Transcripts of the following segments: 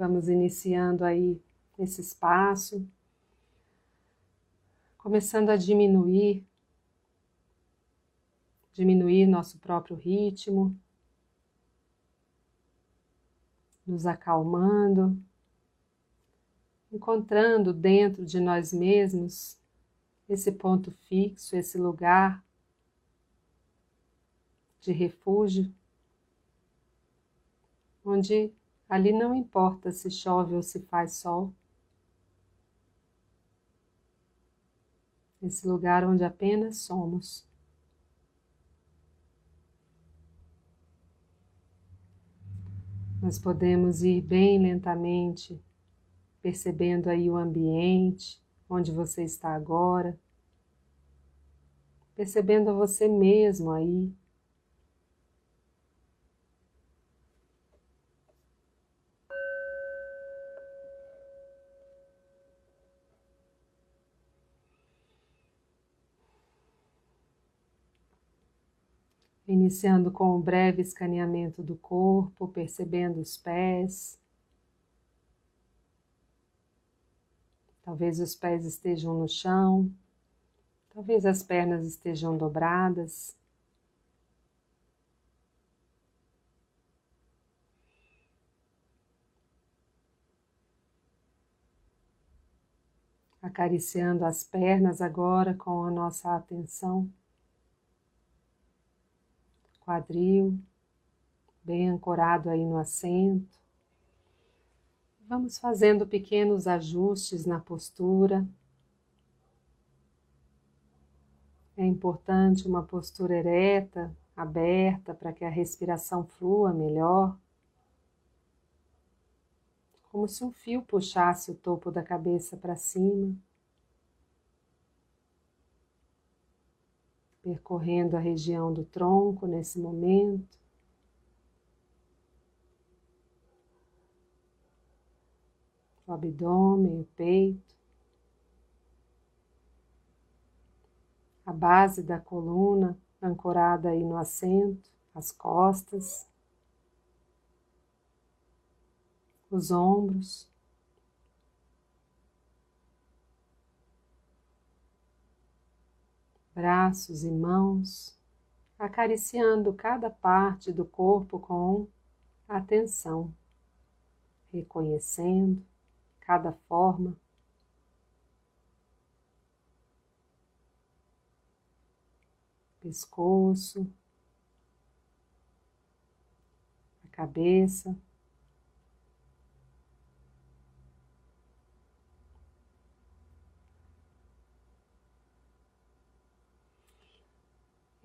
Vamos iniciando aí esse espaço, começando a diminuir, diminuir nosso próprio ritmo, nos acalmando, encontrando dentro de nós mesmos esse ponto fixo, esse lugar de refúgio, onde ali não importa se chove ou se faz sol. Esse lugar onde apenas somos. Nós podemos ir bem lentamente, percebendo aí o ambiente, onde você está agora, percebendo você mesmo aí. Iniciando com um breve escaneamento do corpo, percebendo os pés. Talvez os pés estejam no chão, talvez as pernas estejam dobradas. Acariciando as pernas agora com a nossa atenção quadril, bem ancorado aí no assento. Vamos fazendo pequenos ajustes na postura. É importante uma postura ereta, aberta, para que a respiração flua melhor. Como se um fio puxasse o topo da cabeça para cima. Percorrendo a região do tronco nesse momento. O abdômen, o peito, a base da coluna ancorada aí no assento, as costas, os ombros. Braços e mãos, acariciando cada parte do corpo com atenção, reconhecendo cada forma. Pescoço, a cabeça.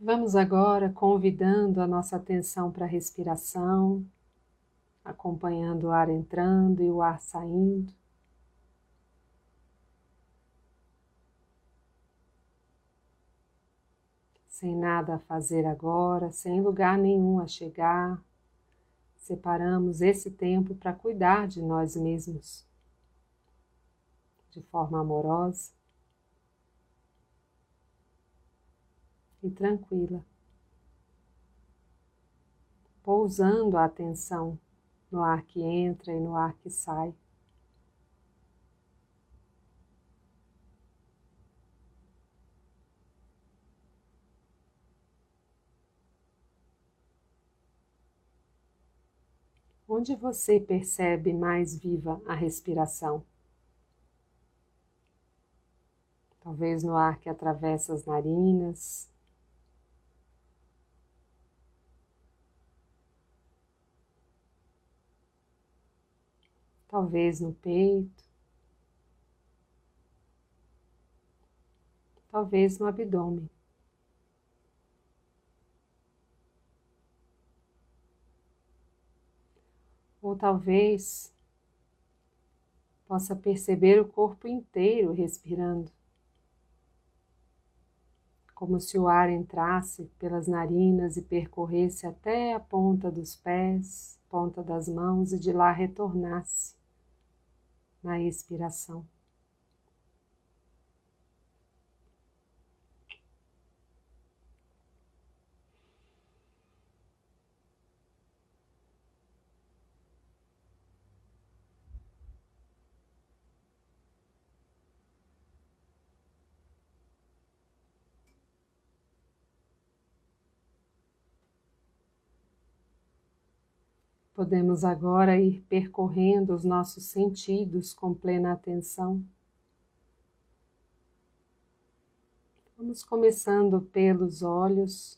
Vamos agora convidando a nossa atenção para a respiração, acompanhando o ar entrando e o ar saindo. Sem nada a fazer agora, sem lugar nenhum a chegar, separamos esse tempo para cuidar de nós mesmos de forma amorosa. E tranquila, pousando a atenção no ar que entra e no ar que sai. Onde você percebe mais viva a respiração? Talvez no ar que atravessa as narinas, talvez no peito, talvez no abdômen. Ou talvez possa perceber o corpo inteiro respirando, como se o ar entrasse pelas narinas e percorresse até a ponta dos pés, ponta das mãos e de lá retornasse na expiração. Podemos agora ir percorrendo os nossos sentidos com plena atenção. Vamos começando pelos olhos,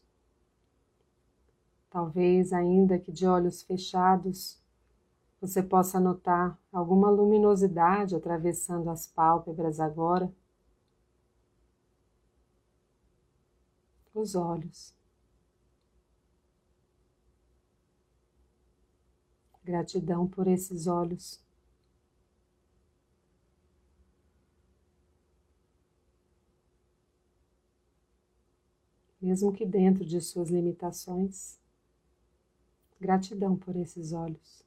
talvez ainda que de olhos fechados, você possa notar alguma luminosidade atravessando as pálpebras agora. Os olhos. Gratidão por esses olhos. Mesmo que dentro de suas limitações, gratidão por esses olhos.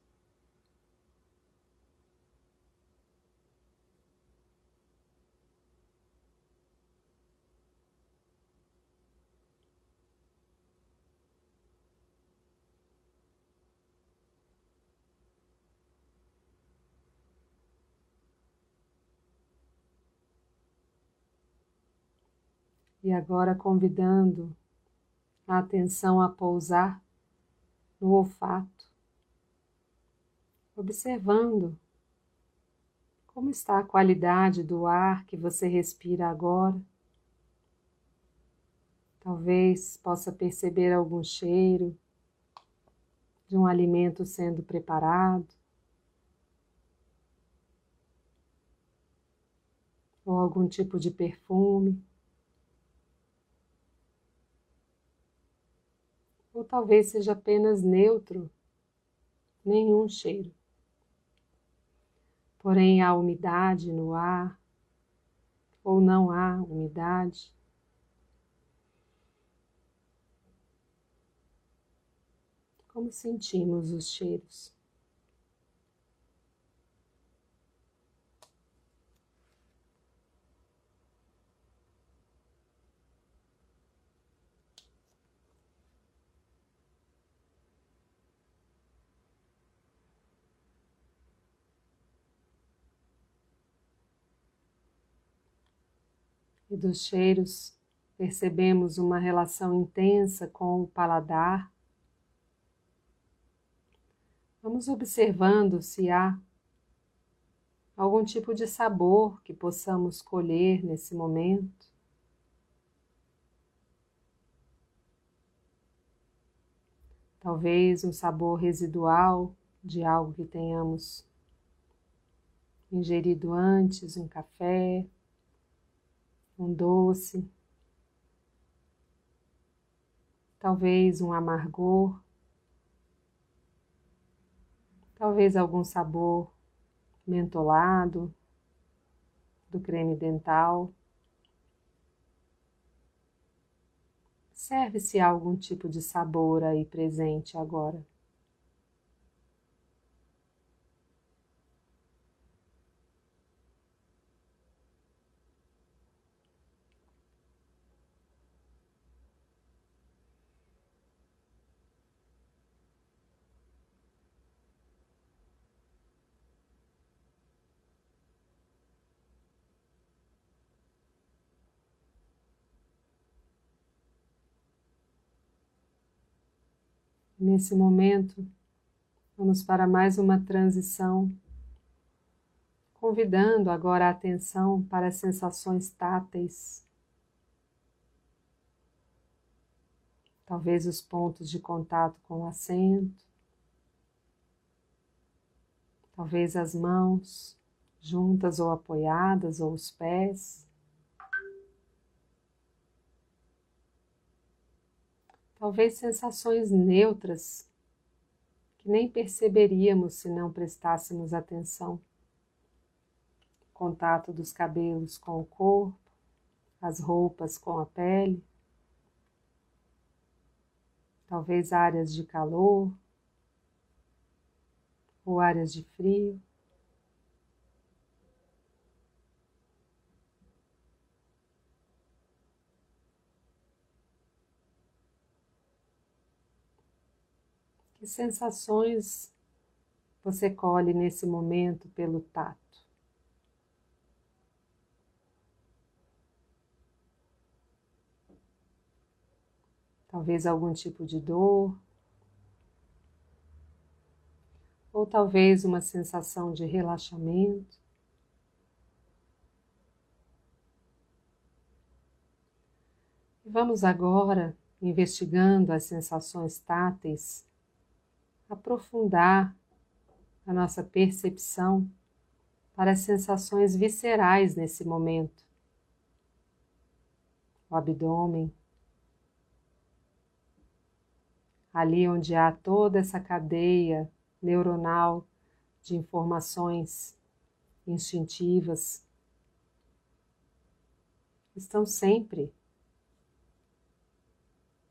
E agora convidando a atenção a pousar no olfato, observando como está a qualidade do ar que você respira agora. Talvez possa perceber algum cheiro de um alimento sendo preparado. Ou algum tipo de perfume. Ou talvez seja apenas neutro, nenhum cheiro. Porém, há umidade no ar, ou não há umidade. Como sentimos os cheiros? E dos cheiros, percebemos uma relação intensa com o paladar. Vamos observando se há algum tipo de sabor que possamos colher nesse momento. Talvez um sabor residual de algo que tenhamos ingerido antes, um café, um doce, talvez um amargor, talvez algum sabor mentolado do creme dental. Serve-se algum tipo de sabor aí presente agora. Nesse momento, vamos para mais uma transição, convidando agora a atenção para as sensações táteis. Talvez os pontos de contato com o assento, talvez as mãos juntas ou apoiadas, ou os pés. Talvez sensações neutras que nem perceberíamos se não prestássemos atenção. Contato dos cabelos com o corpo, as roupas com a pele, talvez áreas de calor ou áreas de frio. Que sensações você colhe nesse momento pelo tato? Talvez algum tipo de dor, ou talvez uma sensação de relaxamento. Vamos agora, investigando as sensações táteis, aprofundar a nossa percepção para as sensações viscerais nesse momento. O abdômen, ali onde há toda essa cadeia neuronal de informações instintivas, estão sempre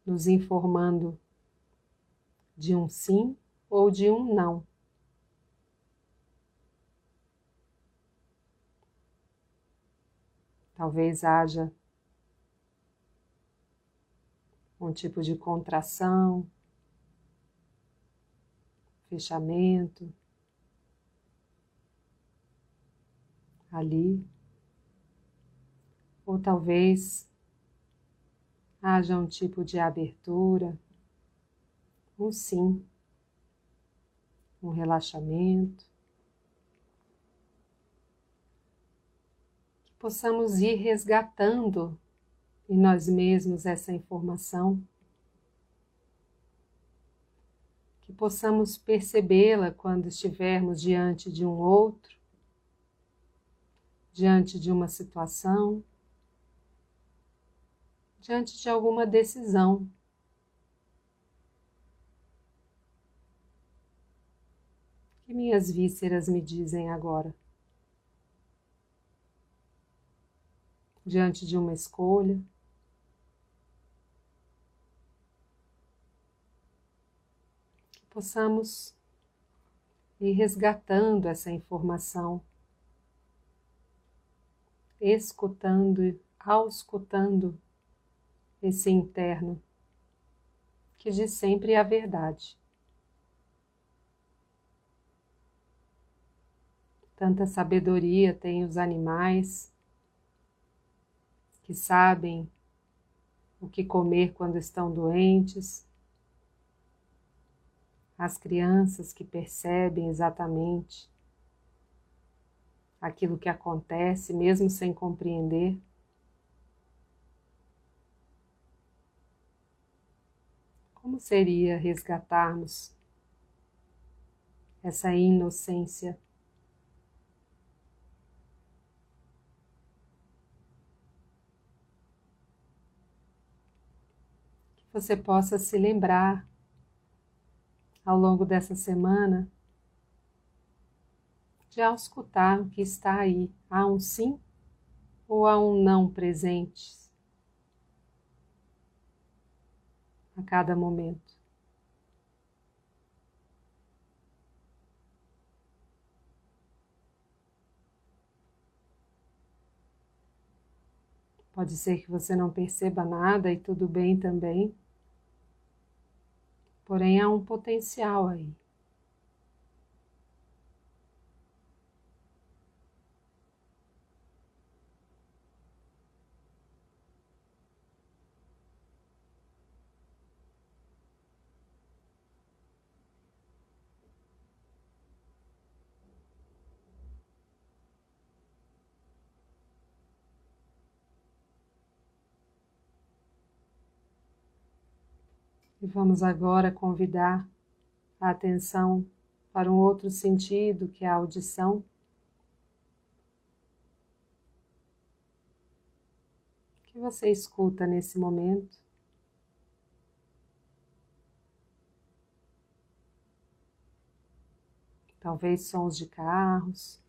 nos informando de um sim ou de um não. Talvez haja um tipo de contração, fechamento ali, ou talvez haja um tipo de abertura, um sim, um relaxamento. Que possamos ir resgatando em nós mesmos essa informação que possamos percebê-la quando estivermos diante de um outro, diante de uma situação, diante de alguma decisão. Que minhas vísceras me dizem agora? Diante de uma escolha, possamos ir resgatando essa informação, escutando auscultando esse interno que diz sempre a verdade. Tanta sabedoria tem os animais que sabem o que comer quando estão doentes as crianças que percebem exatamente aquilo que acontece, mesmo sem compreender. Como seria resgatarmos essa inocência? Você possa se lembrar ao longo dessa semana de auscultar o que está aí. Há um sim ou há um não presente a cada momento. Pode ser que você não perceba nada e tudo bem também. Porém, há um potencial aí. E vamos agora convidar a atenção para um outro sentido, que é a audição. O que você escuta nesse momento? Talvez sons de carros,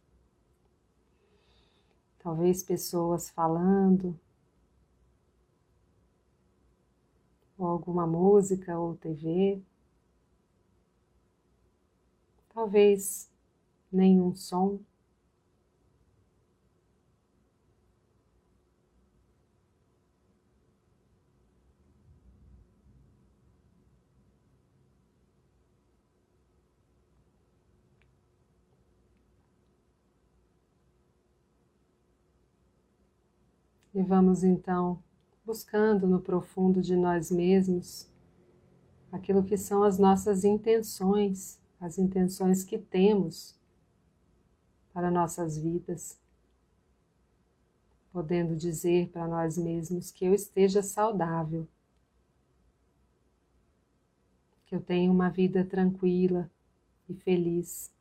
talvez pessoas falando. Ou alguma música ou TV. Talvez nenhum som. E vamos então buscando no profundo de nós mesmos aquilo que são as nossas intenções, as intenções que temos para nossas vidas, podendo dizer para nós mesmos que eu esteja saudável, que eu tenha uma vida tranquila e feliz,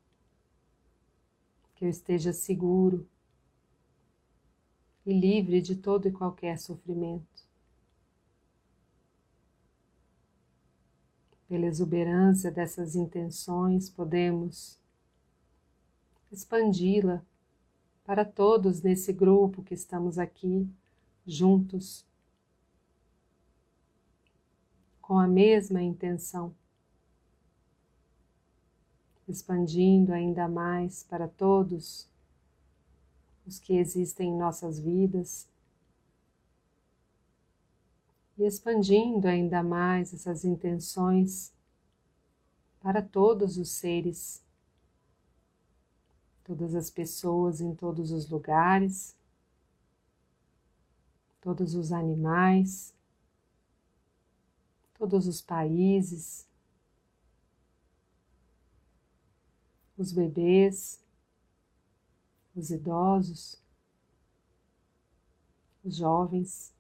que eu esteja seguro e livre de todo e qualquer sofrimento. Pela exuberância dessas intenções, podemos expandi-la para todos nesse grupo que estamos aqui juntos, com a mesma intenção, expandindo ainda mais para todos os que existem em nossas vidas. E expandindo ainda mais essas intenções para todos os seres, todas as pessoas em todos os lugares, todos os animais, todos os países, os bebês, os idosos, os jovens,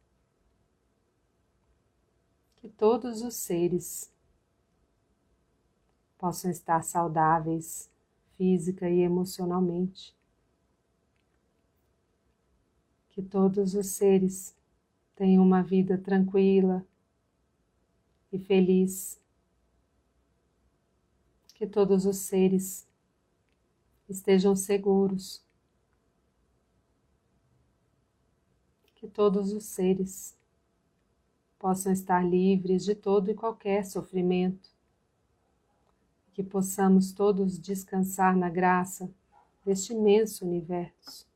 que todos os seres possam estar saudáveis física e emocionalmente. Que todos os seres tenham uma vida tranquila e feliz. Que todos os seres estejam seguros que todos os seres possam estar livres de todo e qualquer sofrimento, que possamos todos descansar na graça deste imenso universo.